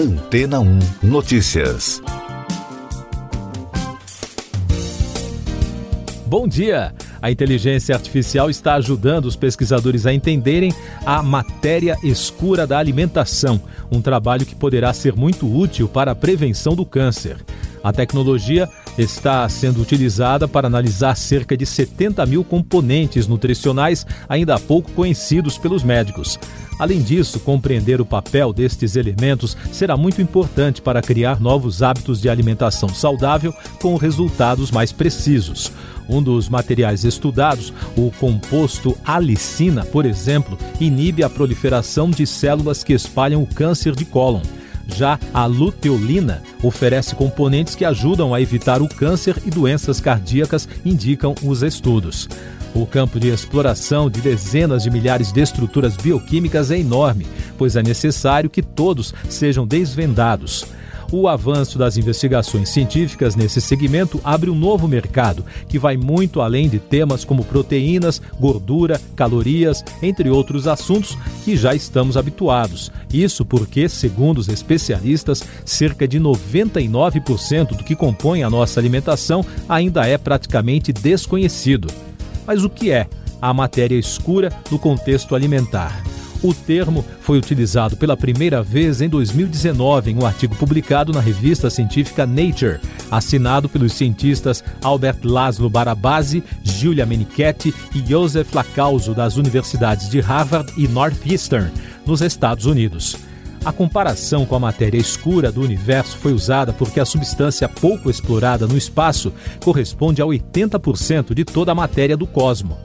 Antena 1 Notícias. Bom dia! A inteligência artificial está ajudando os pesquisadores a entenderem a matéria escura da alimentação, um trabalho que poderá ser muito útil para a prevenção do câncer. A tecnologia está sendo utilizada para analisar cerca de 70 mil componentes nutricionais ainda pouco conhecidos pelos médicos. Além disso, compreender o papel destes elementos será muito importante para criar novos hábitos de alimentação saudável com resultados mais precisos. Um dos materiais estudados, o composto alicina, por exemplo, inibe a proliferação de células que espalham o câncer de cólon. Já a luteolina oferece componentes que ajudam a evitar o câncer e doenças cardíacas, indicam os estudos. O campo de exploração de dezenas de milhares de estruturas bioquímicas é enorme, pois é necessário que todos sejam desvendados. O avanço das investigações científicas nesse segmento abre um novo mercado que vai muito além de temas como proteínas, gordura, calorias, entre outros assuntos que já estamos habituados. Isso porque, segundo os especialistas, cerca de 99% do que compõe a nossa alimentação ainda é praticamente desconhecido. Mas o que é a matéria escura no contexto alimentar? O termo foi utilizado pela primeira vez em 2019 em um artigo publicado na revista científica Nature, assinado pelos cientistas Albert Laszlo Barabasi, Giulia Menichetti e Joseph Lacauso das universidades de Harvard e Northeastern, nos Estados Unidos. A comparação com a matéria escura do universo foi usada porque a substância pouco explorada no espaço corresponde a 80% de toda a matéria do cosmos.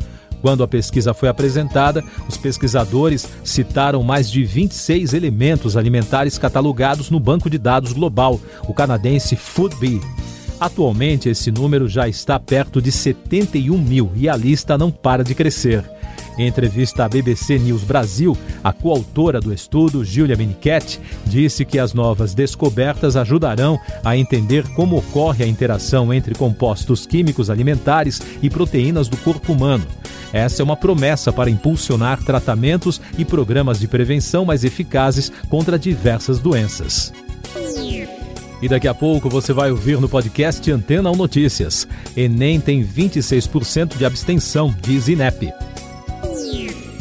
Quando a pesquisa foi apresentada, os pesquisadores citaram mais de 26 elementos alimentares catalogados no banco de dados global, o canadense FoodBee. Atualmente, esse número já está perto de 71 mil e a lista não para de crescer. Em entrevista à BBC News Brasil, a coautora do estudo, Giulia Menichetti, disse que as novas descobertas ajudarão a entender como ocorre a interação entre compostos químicos alimentares e proteínas do corpo humano. Essa é uma promessa para impulsionar tratamentos e programas de prevenção mais eficazes contra diversas doenças. E daqui a pouco você vai ouvir no podcast Antena 1 Notícias. Enem tem 26% de abstenção, diz INEP.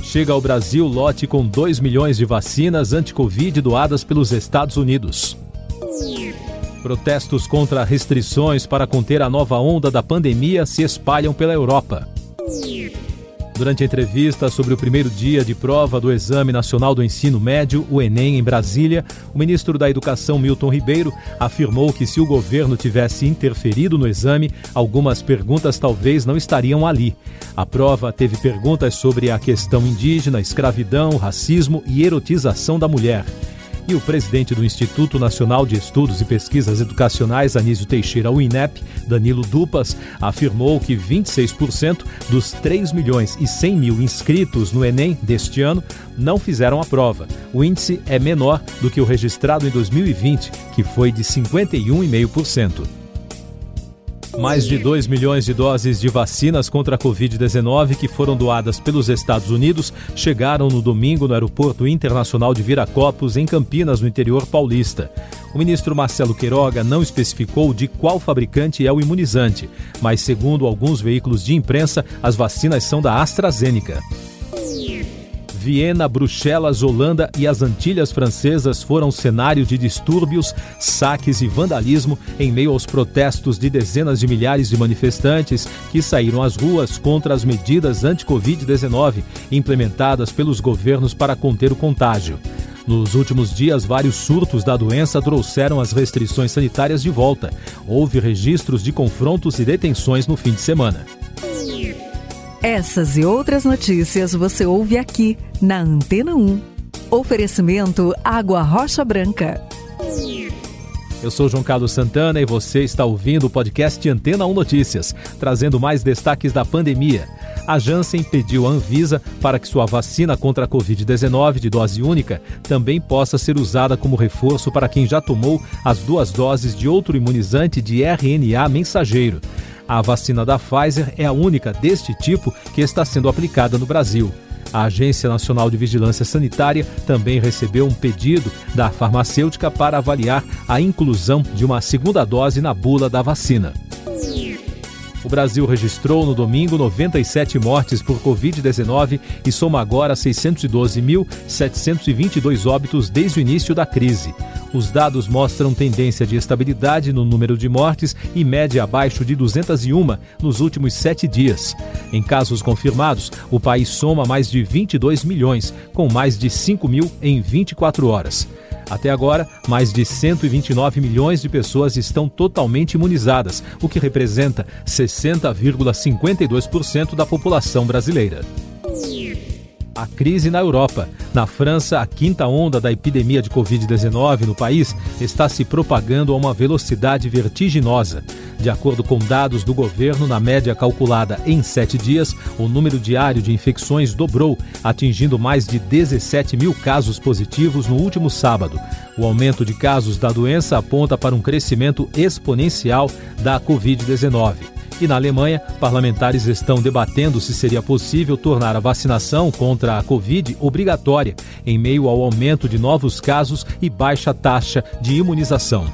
Chega ao Brasil lote com 2 milhões de vacinas anti-Covid doadas pelos Estados Unidos. Protestos contra restrições para conter a nova onda da pandemia se espalham pela Europa. Durante a entrevista sobre o primeiro dia de prova do Exame Nacional do Ensino Médio, o Enem, em Brasília, o ministro da Educação, Milton Ribeiro, afirmou que se o governo tivesse interferido no exame, algumas perguntas talvez não estariam ali. A prova teve perguntas sobre a questão indígena, escravidão, racismo e erotização da mulher. E o presidente do Instituto Nacional de Estudos e Pesquisas Educacionais, Anísio Teixeira, o INEP, Danilo Dupas, afirmou que 26% dos 3 milhões e 100 mil inscritos no Enem deste ano não fizeram a prova. O índice é menor do que o registrado em 2020, que foi de 51,5%. Mais de 2 milhões de doses de vacinas contra a Covid-19 que foram doadas pelos Estados Unidos chegaram no domingo no Aeroporto Internacional de Viracopos, em Campinas, no interior paulista. O ministro Marcelo Queiroga não especificou de qual fabricante é o imunizante, mas, segundo alguns veículos de imprensa, as vacinas são da AstraZeneca. Viena, Bruxelas, Holanda e as Antilhas Francesas foram cenário de distúrbios, saques e vandalismo em meio aos protestos de dezenas de milhares de manifestantes que saíram às ruas contra as medidas anti-Covid-19 implementadas pelos governos para conter o contágio. Nos últimos dias, vários surtos da doença trouxeram as restrições sanitárias de volta. Houve registros de confrontos e detenções no fim de semana. Essas e outras notícias você ouve aqui na Antena 1. Oferecimento Água Rocha Branca. Eu sou João Carlos Santana e você está ouvindo o podcast Antena 1 Notícias, trazendo mais destaques da pandemia. A Janssen pediu à Anvisa para que sua vacina contra a Covid-19 de dose única também possa ser usada como reforço para quem já tomou as duas doses de outro imunizante de RNA mensageiro. A vacina da Pfizer é a única deste tipo que está sendo aplicada no Brasil. A Agência Nacional de Vigilância Sanitária também recebeu um pedido da farmacêutica para avaliar a inclusão de uma segunda dose na bula da vacina. O Brasil registrou no domingo 97 mortes por Covid-19 e soma agora 612.722 óbitos desde o início da crise. Os dados mostram tendência de estabilidade no número de mortes e média abaixo de 201 nos últimos sete dias. Em casos confirmados, o país soma mais de 22 milhões, com mais de 5 mil em 24 horas. Até agora, mais de 129 milhões de pessoas estão totalmente imunizadas, o que representa 60,52% da população brasileira. A crise na Europa. Na França, a quinta onda da epidemia de Covid-19 no país está se propagando a uma velocidade vertiginosa. De acordo com dados do governo, na média calculada em sete dias, o número diário de infecções dobrou, atingindo mais de 17 mil casos positivos no último sábado. O aumento de casos da doença aponta para um crescimento exponencial da Covid-19. E na Alemanha, parlamentares estão debatendo se seria possível tornar a vacinação contra a Covid obrigatória, em meio ao aumento de novos casos e baixa taxa de imunização.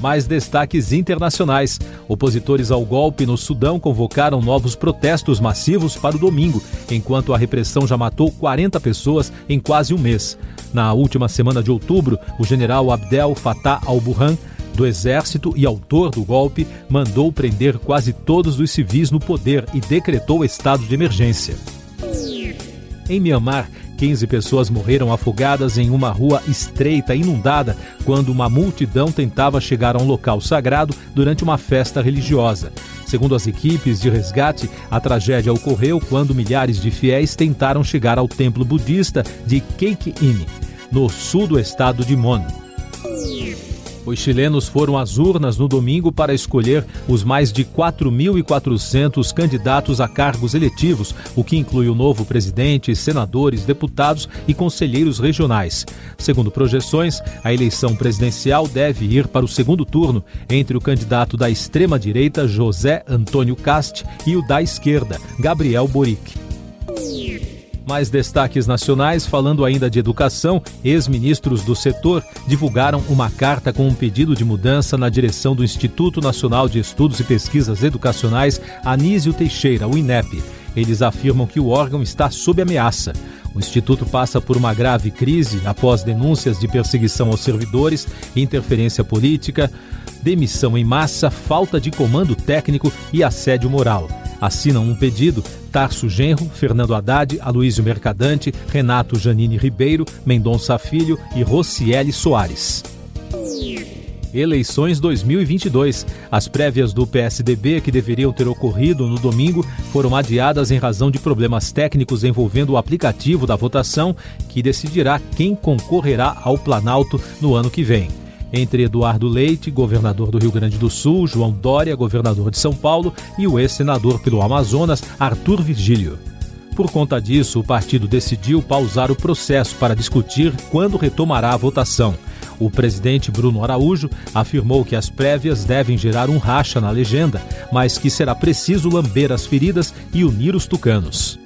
Mais destaques internacionais. Opositores ao golpe no Sudão convocaram novos protestos massivos para o domingo, enquanto a repressão já matou 40 pessoas em quase um mês. Na última semana de outubro, o general Abdel Fattah al-Burhan do exército e autor do golpe mandou prender quase todos os civis no poder e decretou estado de emergência. Em Myanmar, 15 pessoas morreram afogadas em uma rua estreita inundada quando uma multidão tentava chegar a um local sagrado durante uma festa religiosa. Segundo as equipes de resgate, a tragédia ocorreu quando milhares de fiéis tentaram chegar ao templo budista de Keikini, no sul do estado de Mon. Os chilenos foram às urnas no domingo para escolher os mais de 4.400 candidatos a cargos eletivos, o que inclui o novo presidente, senadores, deputados e conselheiros regionais. Segundo projeções, a eleição presidencial deve ir para o segundo turno entre o candidato da extrema-direita, José Antônio Cast, e o da esquerda, Gabriel Boric. Mais destaques nacionais, falando ainda de educação, ex-ministros do setor divulgaram uma carta com um pedido de mudança na direção do Instituto Nacional de Estudos e Pesquisas Educacionais, Anísio Teixeira, o INEP. Eles afirmam que o órgão está sob ameaça. O Instituto passa por uma grave crise após denúncias de perseguição aos servidores, interferência política, demissão em massa, falta de comando técnico e assédio moral. Assinam um pedido Tarso Genro, Fernando Haddad, Aloísio Mercadante, Renato Janine Ribeiro, Mendonça Filho e Rocieli Soares. Eleições 2022. As prévias do PSDB, que deveriam ter ocorrido no domingo, foram adiadas em razão de problemas técnicos envolvendo o aplicativo da votação, que decidirá quem concorrerá ao Planalto no ano que vem entre Eduardo Leite, governador do Rio Grande do Sul, João Dória, governador de São Paulo, e o ex-senador pelo Amazonas, Arthur Virgílio. Por conta disso, o partido decidiu pausar o processo para discutir quando retomará a votação. O presidente Bruno Araújo afirmou que as prévias devem gerar um racha na legenda, mas que será preciso lamber as feridas e unir os tucanos.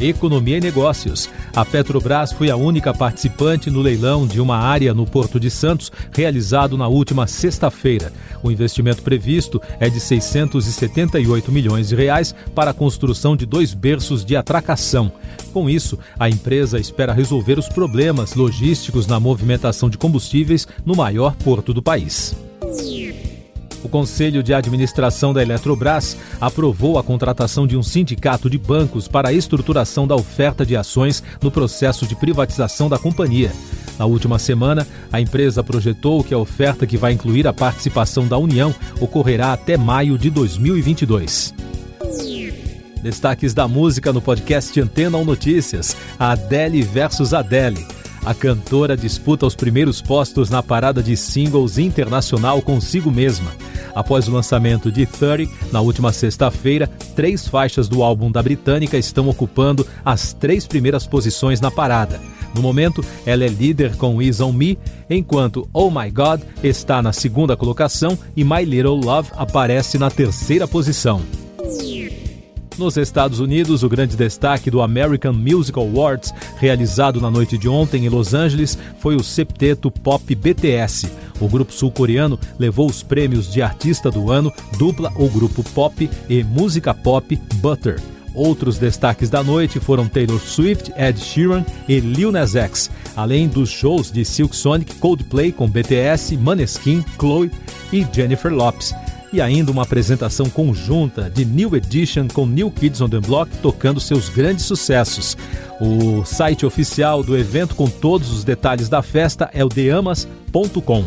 Economia e Negócios. A Petrobras foi a única participante no leilão de uma área no Porto de Santos, realizado na última sexta-feira. O investimento previsto é de 678 milhões de reais para a construção de dois berços de atracação. Com isso, a empresa espera resolver os problemas logísticos na movimentação de combustíveis no maior porto do país. O Conselho de Administração da Eletrobras aprovou a contratação de um sindicato de bancos para a estruturação da oferta de ações no processo de privatização da companhia. Na última semana, a empresa projetou que a oferta que vai incluir a participação da União ocorrerá até maio de 2022. Destaques da música no podcast Antena ou Notícias: Adele versus Adele. A cantora disputa os primeiros postos na parada de singles internacional consigo mesma. Após o lançamento de 30, na última sexta-feira, três faixas do álbum da britânica estão ocupando as três primeiras posições na parada. No momento, ela é líder com Is On Me, enquanto Oh My God está na segunda colocação e My Little Love aparece na terceira posição. Nos Estados Unidos, o grande destaque do American Music Awards, realizado na noite de ontem em Los Angeles, foi o septeto pop BTS. O grupo sul-coreano levou os prêmios de artista do ano, dupla ou grupo pop e música pop Butter. Outros destaques da noite foram Taylor Swift, Ed Sheeran e Lil Nas X, além dos shows de Silk Sonic, Coldplay com BTS, Maneskin, Chloe e Jennifer Lopes e ainda uma apresentação conjunta de New Edition com New Kids on the Block tocando seus grandes sucessos. O site oficial do evento com todos os detalhes da festa é o deamas.com.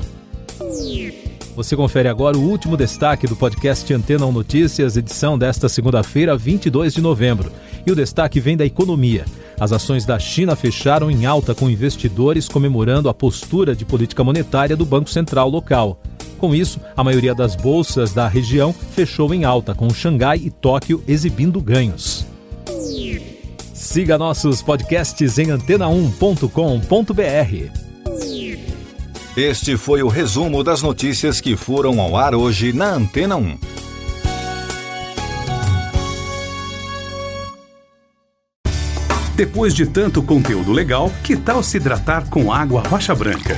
Você confere agora o último destaque do podcast Antena 1 Notícias, edição desta segunda-feira, 22 de novembro. E o destaque vem da economia. As ações da China fecharam em alta com investidores comemorando a postura de política monetária do Banco Central local. Com isso, a maioria das bolsas da região fechou em alta, com Xangai e Tóquio exibindo ganhos. Siga nossos podcasts em antena1.com.br. Este foi o resumo das notícias que foram ao ar hoje na Antena 1. Depois de tanto conteúdo legal, que tal se hidratar com água rocha branca?